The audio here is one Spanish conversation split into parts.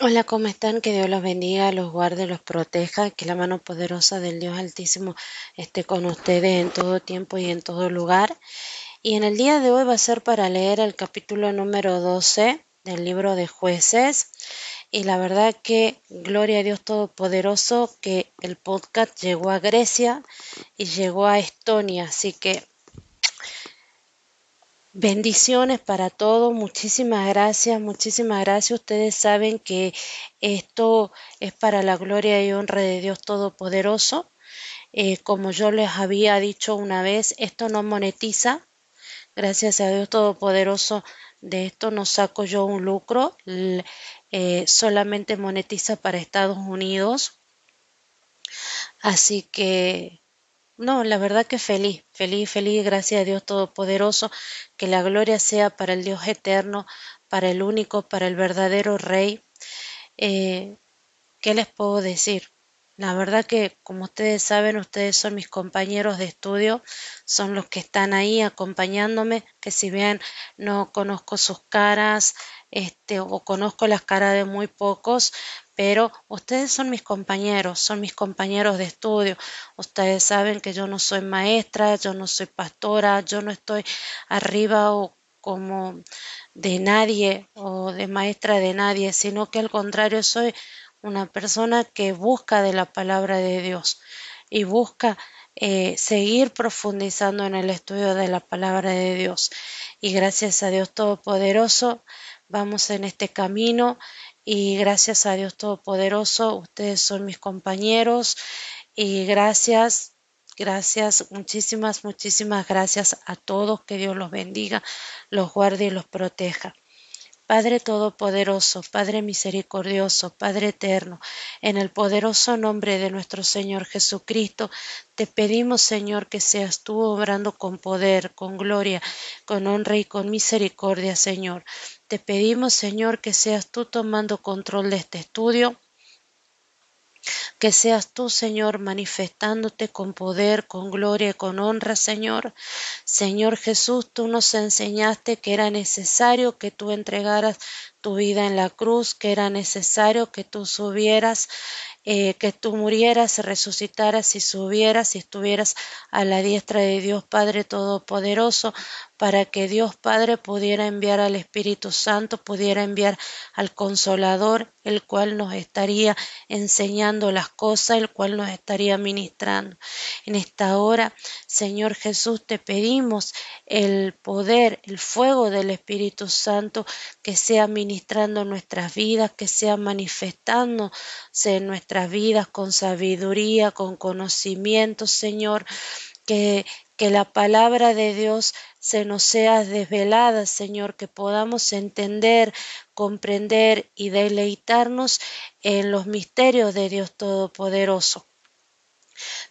Hola, ¿cómo están? Que Dios los bendiga, los guarde, los proteja, que la mano poderosa del Dios Altísimo esté con ustedes en todo tiempo y en todo lugar. Y en el día de hoy va a ser para leer el capítulo número 12 del libro de jueces. Y la verdad que gloria a Dios Todopoderoso que el podcast llegó a Grecia y llegó a Estonia. Así que Bendiciones para todos, muchísimas gracias, muchísimas gracias. Ustedes saben que esto es para la gloria y honra de Dios Todopoderoso. Eh, como yo les había dicho una vez, esto no monetiza. Gracias a Dios Todopoderoso, de esto no saco yo un lucro. Eh, solamente monetiza para Estados Unidos. Así que no, la verdad que feliz, feliz, feliz, gracias a Dios Todopoderoso, que la gloria sea para el Dios eterno, para el único, para el verdadero Rey. Eh, ¿Qué les puedo decir? La verdad que, como ustedes saben, ustedes son mis compañeros de estudio, son los que están ahí acompañándome, que si bien no conozco sus caras, este, o conozco las caras de muy pocos, pero ustedes son mis compañeros, son mis compañeros de estudio. Ustedes saben que yo no soy maestra, yo no soy pastora, yo no estoy arriba o como de nadie o de maestra de nadie, sino que al contrario soy una persona que busca de la palabra de Dios y busca eh, seguir profundizando en el estudio de la palabra de Dios. Y gracias a Dios Todopoderoso, vamos en este camino y gracias a Dios Todopoderoso, ustedes son mis compañeros y gracias, gracias, muchísimas, muchísimas gracias a todos, que Dios los bendiga, los guarde y los proteja. Padre Todopoderoso, Padre Misericordioso, Padre Eterno, en el poderoso nombre de nuestro Señor Jesucristo, te pedimos, Señor, que seas tú obrando con poder, con gloria, con honra y con misericordia, Señor. Te pedimos, Señor, que seas tú tomando control de este estudio, que seas tú, Señor, manifestándote con poder, con gloria y con honra, Señor. Señor Jesús, tú nos enseñaste que era necesario que tú entregaras tu vida en la cruz, que era necesario que tú subieras eh, que tú murieras, resucitaras y subieras y estuvieras a la diestra de Dios Padre Todopoderoso, para que Dios Padre pudiera enviar al Espíritu Santo, pudiera enviar al Consolador, el cual nos estaría enseñando las cosas, el cual nos estaría ministrando. En esta hora, Señor Jesús, te pedimos el poder, el fuego del Espíritu Santo que sea ministrando nuestras vidas, que sea manifestándose en nuestras vidas con sabiduría, con conocimiento, Señor, que, que la palabra de Dios se nos sea desvelada, Señor, que podamos entender, comprender y deleitarnos en los misterios de Dios Todopoderoso.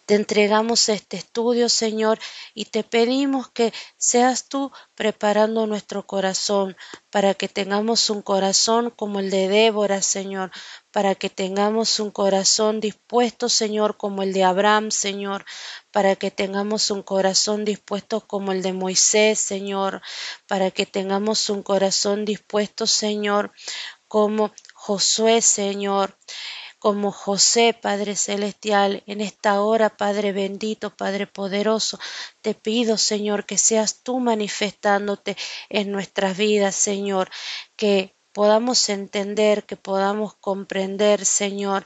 Te entregamos este estudio, Señor, y te pedimos que seas tú preparando nuestro corazón para que tengamos un corazón como el de Débora, Señor, para que tengamos un corazón dispuesto, Señor, como el de Abraham, Señor, para que tengamos un corazón dispuesto como el de Moisés, Señor, para que tengamos un corazón dispuesto, Señor, como Josué, Señor como José, Padre Celestial, en esta hora, Padre bendito, Padre poderoso, te pido, Señor, que seas tú manifestándote en nuestras vidas, Señor, que podamos entender, que podamos comprender, Señor,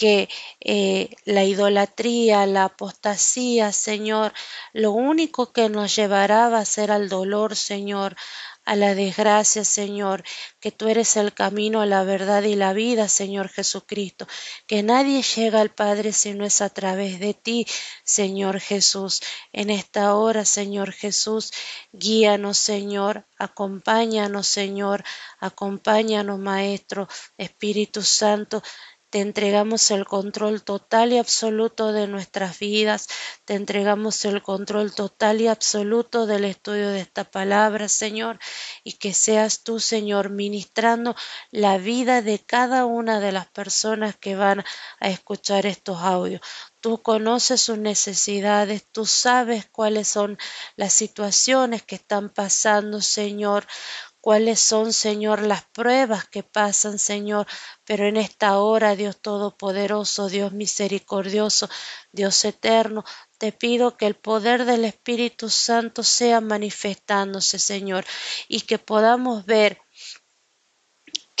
que eh, la idolatría, la apostasía, Señor, lo único que nos llevará va a ser al dolor, Señor, a la desgracia, Señor, que tú eres el camino, la verdad y la vida, Señor Jesucristo, que nadie llega al Padre si no es a través de ti, Señor Jesús. En esta hora, Señor Jesús, guíanos, Señor, acompáñanos, Señor, acompáñanos, Maestro, Espíritu Santo, te entregamos el control total y absoluto de nuestras vidas. Te entregamos el control total y absoluto del estudio de esta palabra, Señor. Y que seas tú, Señor, ministrando la vida de cada una de las personas que van a escuchar estos audios. Tú conoces sus necesidades, tú sabes cuáles son las situaciones que están pasando, Señor cuáles son, Señor, las pruebas que pasan, Señor, pero en esta hora, Dios Todopoderoso, Dios misericordioso, Dios eterno, te pido que el poder del Espíritu Santo sea manifestándose, Señor, y que podamos ver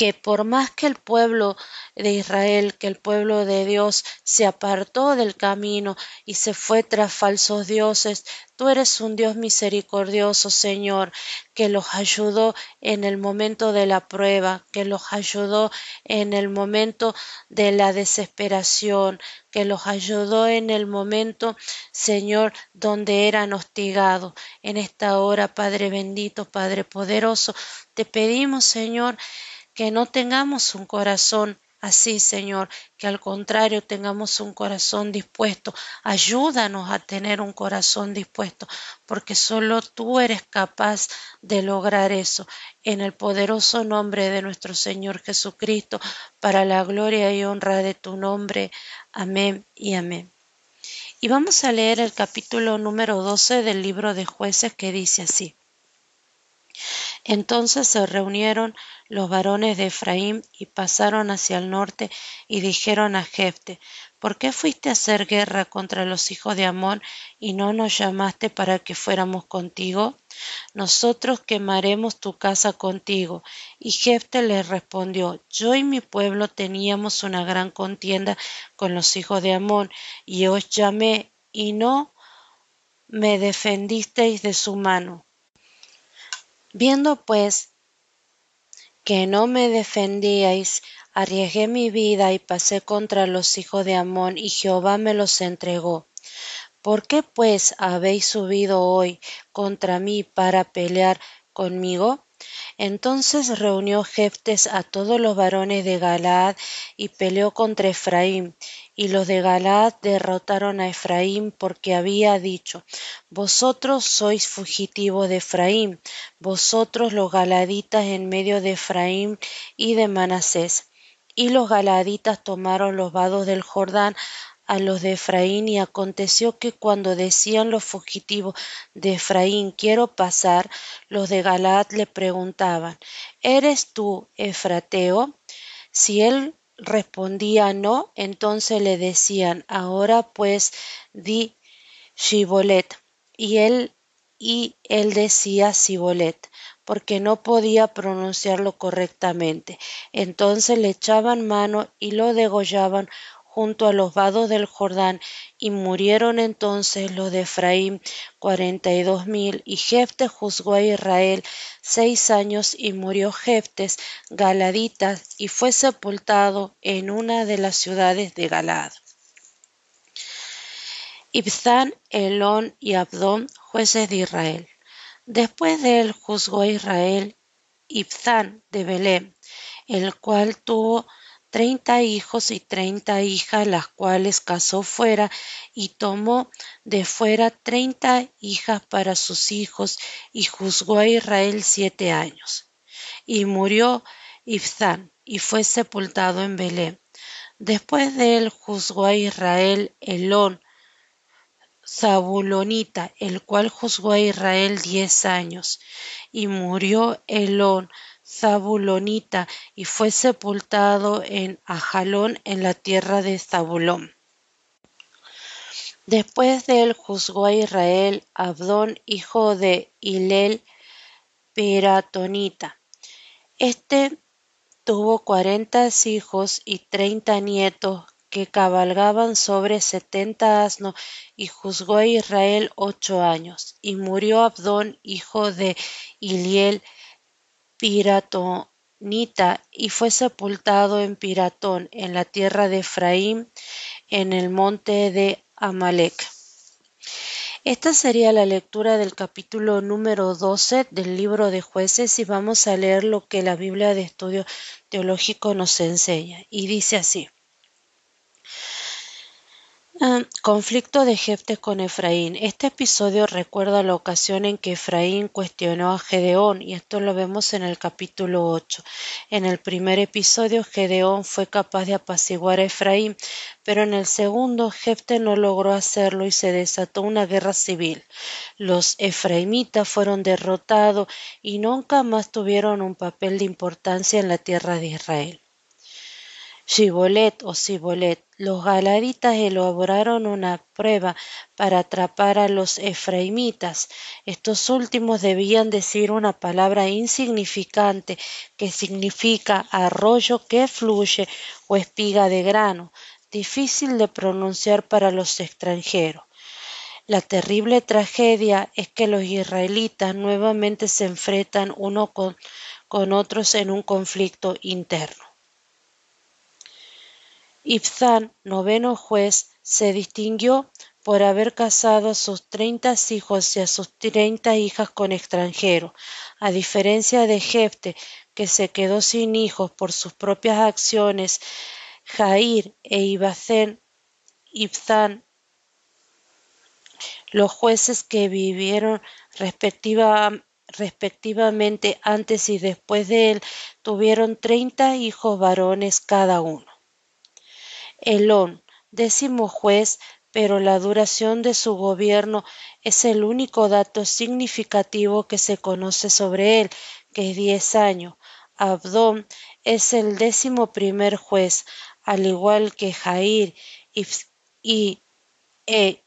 que por más que el pueblo de Israel, que el pueblo de Dios se apartó del camino y se fue tras falsos dioses, tú eres un Dios misericordioso, Señor, que los ayudó en el momento de la prueba, que los ayudó en el momento de la desesperación, que los ayudó en el momento, Señor, donde eran hostigados. En esta hora, Padre bendito, Padre poderoso, te pedimos, Señor, que no tengamos un corazón así, Señor, que al contrario tengamos un corazón dispuesto. Ayúdanos a tener un corazón dispuesto, porque solo tú eres capaz de lograr eso. En el poderoso nombre de nuestro Señor Jesucristo, para la gloria y honra de tu nombre. Amén y amén. Y vamos a leer el capítulo número 12 del libro de jueces que dice así. Entonces se reunieron los varones de Efraín y pasaron hacia el norte y dijeron a Jefte, ¿por qué fuiste a hacer guerra contra los hijos de Amón y no nos llamaste para que fuéramos contigo? Nosotros quemaremos tu casa contigo. Y Jefte les respondió, yo y mi pueblo teníamos una gran contienda con los hijos de Amón, y os llamé, y no me defendisteis de su mano. Viendo pues que no me defendíais, arriesgué mi vida y pasé contra los hijos de Amón, y Jehová me los entregó. ¿Por qué pues habéis subido hoy contra mí para pelear conmigo? Entonces reunió Jeftes a todos los varones de Galaad y peleó contra Efraín. Y los de Galaad derrotaron a Efraín porque había dicho, Vosotros sois fugitivos de Efraín, vosotros los galaditas en medio de Efraín y de Manasés. Y los galaditas tomaron los vados del Jordán a los de Efraín y aconteció que cuando decían los fugitivos de Efraín quiero pasar, los de Galaad le preguntaban ¿Eres tú Efrateo? Si él respondía no, entonces le decían ahora pues di Shibolet y él y él decía Sibolet porque no podía pronunciarlo correctamente. Entonces le echaban mano y lo degollaban junto a los vados del Jordán, y murieron entonces los de Efraín cuarenta y dos mil, y Jeftes juzgó a Israel seis años, y murió Jeftes Galaditas, y fue sepultado en una de las ciudades de Galad. Ibzán, Elón y Abdón, jueces de Israel. Después de él juzgó a Israel Ibzán de Belén, el cual tuvo treinta hijos y treinta hijas, las cuales casó fuera, y tomó de fuera treinta hijas para sus hijos, y juzgó a Israel siete años. Y murió Ibzán, y fue sepultado en Belén. Después de él juzgó a Israel Elón, Zabulonita, el cual juzgó a Israel diez años, y murió Elón, Zabulonita y fue sepultado en Ajalón en la tierra de Zabulón. Después de él juzgó a Israel Abdón, hijo de Hilel Piratonita. Este tuvo cuarenta hijos y treinta nietos que cabalgaban sobre setenta asnos y juzgó a Israel ocho años. Y murió Abdón, hijo de Iliel Piratonita y fue sepultado en Piratón, en la tierra de Efraín, en el monte de Amalek. Esta sería la lectura del capítulo número 12 del libro de jueces y vamos a leer lo que la Biblia de Estudio Teológico nos enseña. Y dice así. Ah, conflicto de Jefte con Efraín. Este episodio recuerda la ocasión en que Efraín cuestionó a Gedeón y esto lo vemos en el capítulo 8. En el primer episodio Gedeón fue capaz de apaciguar a Efraín, pero en el segundo Jefte no logró hacerlo y se desató una guerra civil. Los efraimitas fueron derrotados y nunca más tuvieron un papel de importancia en la tierra de Israel. Shibolet o Sibolet. Los galaditas elaboraron una prueba para atrapar a los efraimitas. Estos últimos debían decir una palabra insignificante que significa arroyo que fluye o espiga de grano, difícil de pronunciar para los extranjeros. La terrible tragedia es que los israelitas nuevamente se enfrentan uno con otros en un conflicto interno. Ibzán, noveno juez, se distinguió por haber casado a sus treinta hijos y a sus treinta hijas con extranjeros, a diferencia de Jefte, que se quedó sin hijos por sus propias acciones, Jair e Ibacén, Ibzán, los jueces que vivieron respectivamente antes y después de él, tuvieron treinta hijos varones cada uno. Elón, décimo juez, pero la duración de su gobierno es el único dato significativo que se conoce sobre él, que es diez años. Abdón es el décimo primer juez, al igual que Jair y e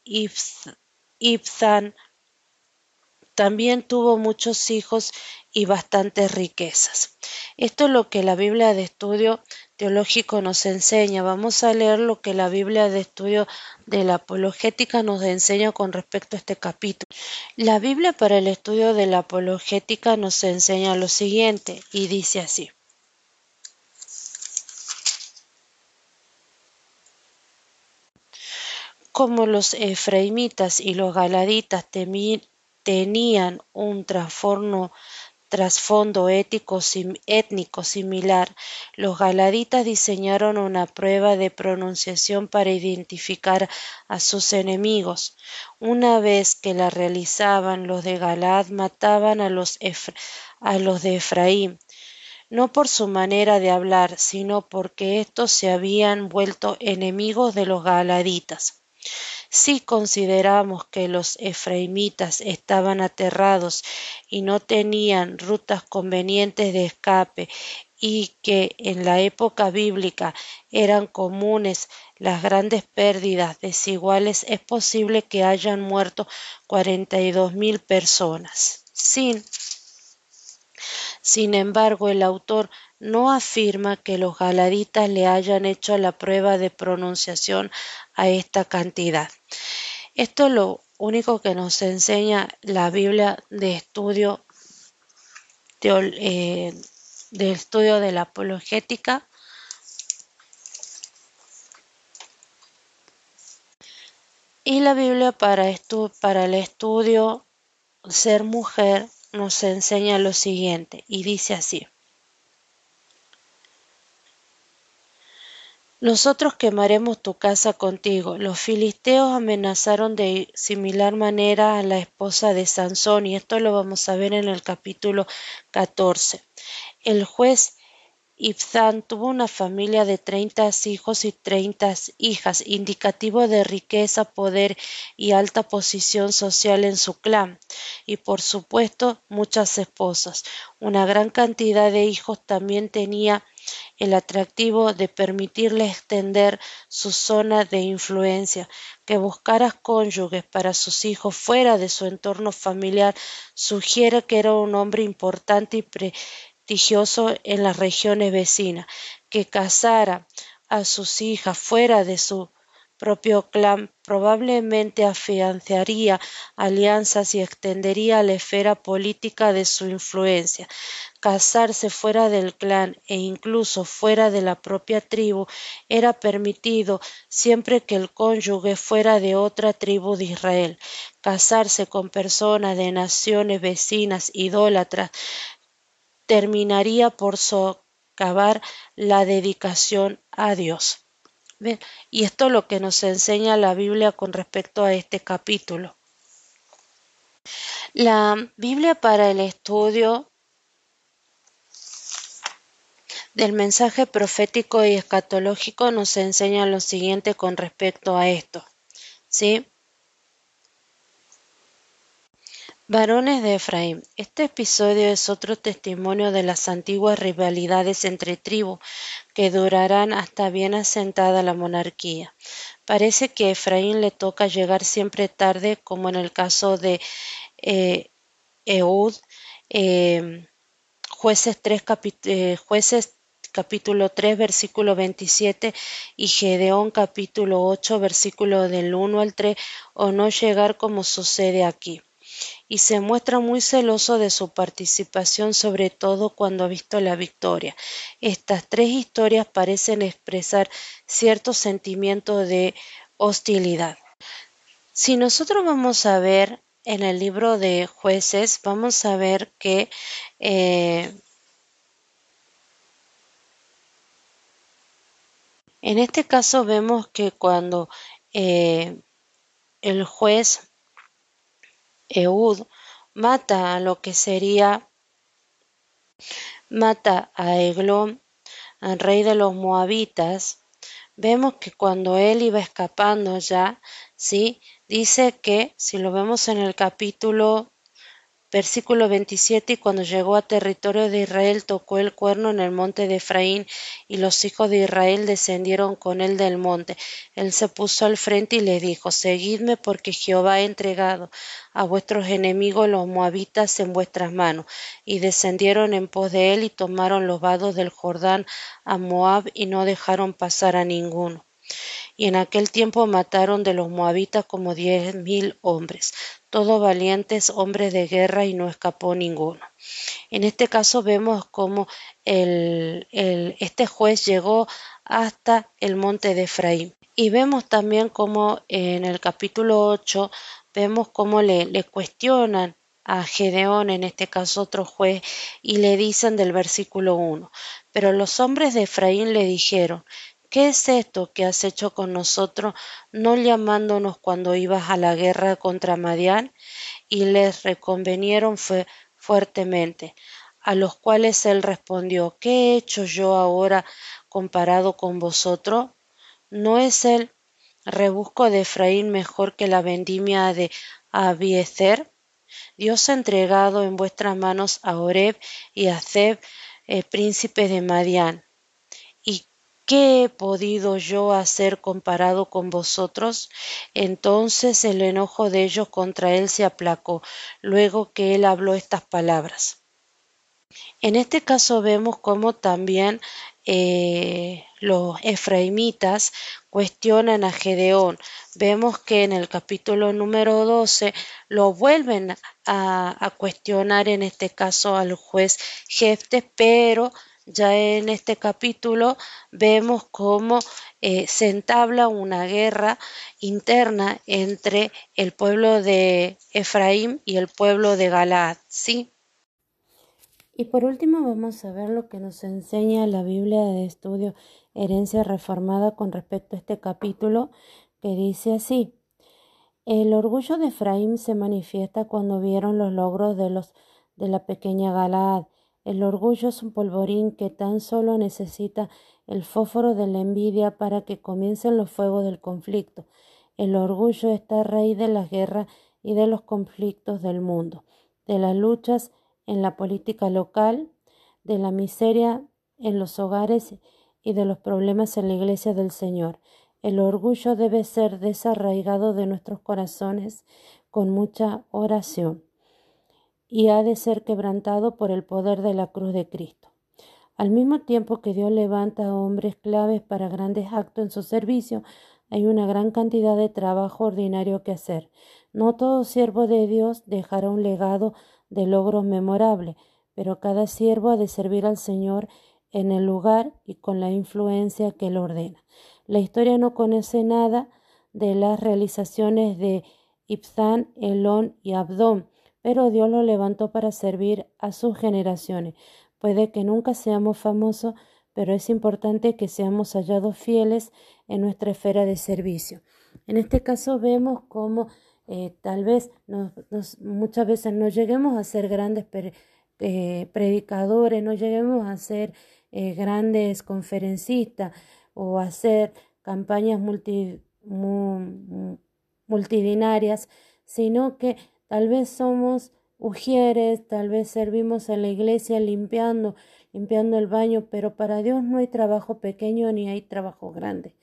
también tuvo muchos hijos y bastantes riquezas. Esto es lo que la Biblia de estudio teológico nos enseña. Vamos a leer lo que la Biblia de estudio de la apologética nos enseña con respecto a este capítulo. La Biblia para el estudio de la apologética nos enseña lo siguiente y dice así. Como los efraimitas y los galaditas tenían un trasfondo ético, étnico similar, los galaditas diseñaron una prueba de pronunciación para identificar a sus enemigos. Una vez que la realizaban, los de Galad mataban a los, a los de Efraín, no por su manera de hablar, sino porque éstos se habían vuelto enemigos de los galaditas. Si consideramos que los efraimitas estaban aterrados y no tenían rutas convenientes de escape y que en la época bíblica eran comunes las grandes pérdidas desiguales, es posible que hayan muerto cuarenta y dos mil personas. Sin, sin embargo, el autor no afirma que los galaditas le hayan hecho la prueba de pronunciación a esta cantidad. Esto es lo único que nos enseña la Biblia de estudio eh, de, estudio de la apologética. Y la Biblia para, para el estudio ser mujer nos enseña lo siguiente y dice así. Nosotros quemaremos tu casa contigo. Los filisteos amenazaron de similar manera a la esposa de Sansón, y esto lo vamos a ver en el capítulo 14. El juez Ibzán tuvo una familia de treinta hijos y treinta hijas, indicativo de riqueza, poder y alta posición social en su clan, y por supuesto muchas esposas. Una gran cantidad de hijos también tenía el atractivo de permitirle extender su zona de influencia, que buscara cónyuges para sus hijos fuera de su entorno familiar. Sugiere que era un hombre importante y prestigioso en las regiones vecinas, que casara a sus hijas fuera de su propio clan probablemente afianzaría alianzas y extendería la esfera política de su influencia. Casarse fuera del clan e incluso fuera de la propia tribu era permitido siempre que el cónyuge fuera de otra tribu de Israel. Casarse con personas de naciones vecinas idólatras terminaría por socavar la dedicación a Dios. Y esto es lo que nos enseña la Biblia con respecto a este capítulo. La Biblia para el estudio del mensaje profético y escatológico nos enseña lo siguiente con respecto a esto. ¿Sí? Varones de Efraín. Este episodio es otro testimonio de las antiguas rivalidades entre tribus que durarán hasta bien asentada la monarquía. Parece que a Efraín le toca llegar siempre tarde, como en el caso de Eud, eh, jueces, 3, eh, jueces capítulo 3, versículo 27 y Gedeón capítulo 8, versículo del 1 al 3, o no llegar como sucede aquí y se muestra muy celoso de su participación, sobre todo cuando ha visto la victoria. Estas tres historias parecen expresar cierto sentimiento de hostilidad. Si nosotros vamos a ver en el libro de jueces, vamos a ver que eh, en este caso vemos que cuando eh, el juez Eud mata a lo que sería, mata a Eglón, al rey de los moabitas, vemos que cuando él iba escapando ya, ¿sí? Dice que, si lo vemos en el capítulo Versículo 27 Y cuando llegó a territorio de Israel tocó el cuerno en el monte de Efraín y los hijos de Israel descendieron con él del monte. Él se puso al frente y le dijo, Seguidme porque Jehová ha entregado a vuestros enemigos los moabitas en vuestras manos. Y descendieron en pos de él y tomaron los vados del Jordán a Moab y no dejaron pasar a ninguno y en aquel tiempo mataron de los moabitas como diez mil hombres, todos valientes hombres de guerra y no escapó ninguno. En este caso vemos cómo el, este juez llegó hasta el monte de Efraín. Y vemos también cómo en el capítulo 8 vemos cómo le, le cuestionan a Gedeón, en este caso otro juez, y le dicen del versículo 1, pero los hombres de Efraín le dijeron, ¿Qué es esto que has hecho con nosotros, no llamándonos cuando ibas a la guerra contra Madián? Y les reconvenieron fuertemente, a los cuales él respondió, ¿qué he hecho yo ahora comparado con vosotros? ¿No es el rebusco de Efraín mejor que la vendimia de Abiezer? Dios ha entregado en vuestras manos a Oreb y a Zeb, el príncipe de Madián. ¿Y ¿Qué he podido yo hacer comparado con vosotros? Entonces el enojo de ellos contra él se aplacó, luego que él habló estas palabras. En este caso vemos cómo también eh, los efraimitas cuestionan a Gedeón. Vemos que en el capítulo número 12 lo vuelven a, a cuestionar en este caso al juez Jeftes, pero ya en este capítulo vemos cómo eh, se entabla una guerra interna entre el pueblo de Efraín y el pueblo de Galaad, ¿sí? Y por último vamos a ver lo que nos enseña la Biblia de estudio Herencia Reformada con respecto a este capítulo que dice así. El orgullo de Efraín se manifiesta cuando vieron los logros de los de la pequeña Galaad el orgullo es un polvorín que tan solo necesita el fósforo de la envidia para que comiencen los fuegos del conflicto. El orgullo está a raíz de las guerras y de los conflictos del mundo, de las luchas en la política local, de la miseria en los hogares y de los problemas en la iglesia del Señor. El orgullo debe ser desarraigado de nuestros corazones con mucha oración y ha de ser quebrantado por el poder de la cruz de Cristo. Al mismo tiempo que Dios levanta a hombres claves para grandes actos en su servicio, hay una gran cantidad de trabajo ordinario que hacer. No todo siervo de Dios dejará un legado de logros memorables, pero cada siervo ha de servir al Señor en el lugar y con la influencia que él ordena. La historia no conoce nada de las realizaciones de Ibzán, Elón y Abdón, pero Dios lo levantó para servir a sus generaciones. Puede que nunca seamos famosos, pero es importante que seamos hallados fieles en nuestra esfera de servicio. En este caso vemos cómo eh, tal vez muchas veces no lleguemos a ser grandes eh, predicadores, no lleguemos a ser eh, grandes conferencistas o a hacer campañas multidinarias, sino que tal vez somos ujieres, tal vez servimos en la iglesia limpiando, limpiando el baño, pero para Dios no hay trabajo pequeño ni hay trabajo grande.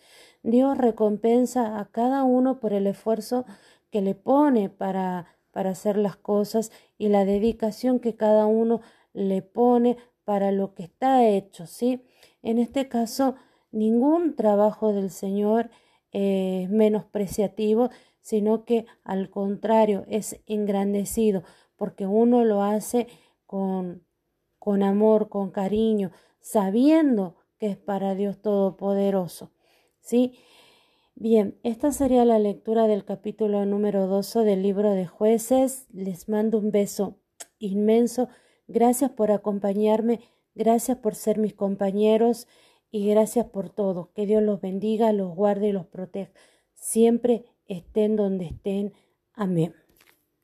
Dios recompensa a cada uno por el esfuerzo que le pone para, para hacer las cosas y la dedicación que cada uno le pone para lo que está hecho, ¿sí? En este caso, ningún trabajo del Señor es menospreciativo, sino que al contrario es engrandecido, porque uno lo hace con, con amor, con cariño, sabiendo que es para Dios Todopoderoso. ¿Sí? Bien, esta sería la lectura del capítulo número 12 del libro de jueces. Les mando un beso inmenso. Gracias por acompañarme, gracias por ser mis compañeros y gracias por todo. Que Dios los bendiga, los guarde y los proteja. Siempre estén donde estén. Amén.